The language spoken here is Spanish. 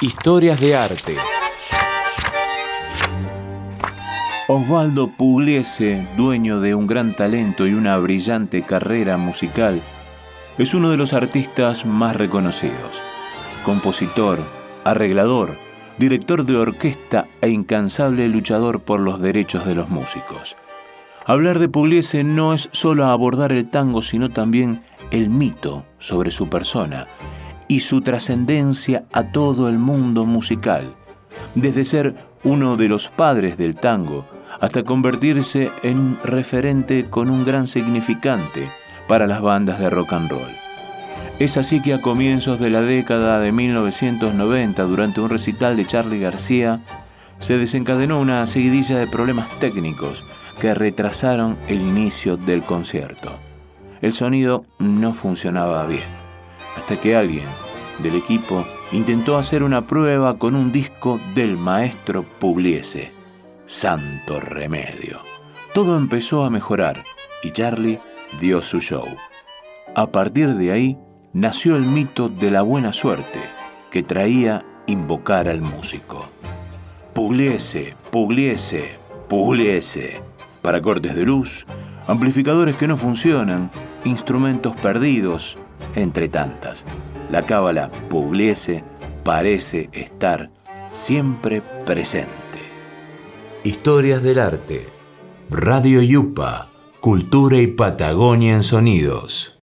Historias de arte. Osvaldo Pugliese, dueño de un gran talento y una brillante carrera musical, es uno de los artistas más reconocidos. Compositor, arreglador, director de orquesta e incansable luchador por los derechos de los músicos. Hablar de Pugliese no es solo abordar el tango, sino también el mito sobre su persona y su trascendencia a todo el mundo musical, desde ser uno de los padres del tango hasta convertirse en referente con un gran significante para las bandas de rock and roll. Es así que a comienzos de la década de 1990, durante un recital de Charlie García, se desencadenó una seguidilla de problemas técnicos que retrasaron el inicio del concierto. El sonido no funcionaba bien, hasta que alguien del equipo intentó hacer una prueba con un disco del maestro Pugliese. Santo remedio. Todo empezó a mejorar y Charlie dio su show. A partir de ahí, nació el mito de la buena suerte que traía invocar al músico. Pugliese, Pugliese, Pugliese. Para cortes de luz, amplificadores que no funcionan, instrumentos perdidos, entre tantas. La cábala Pugliese parece estar siempre presente. Historias del arte. Radio Yupa. Cultura y Patagonia en sonidos.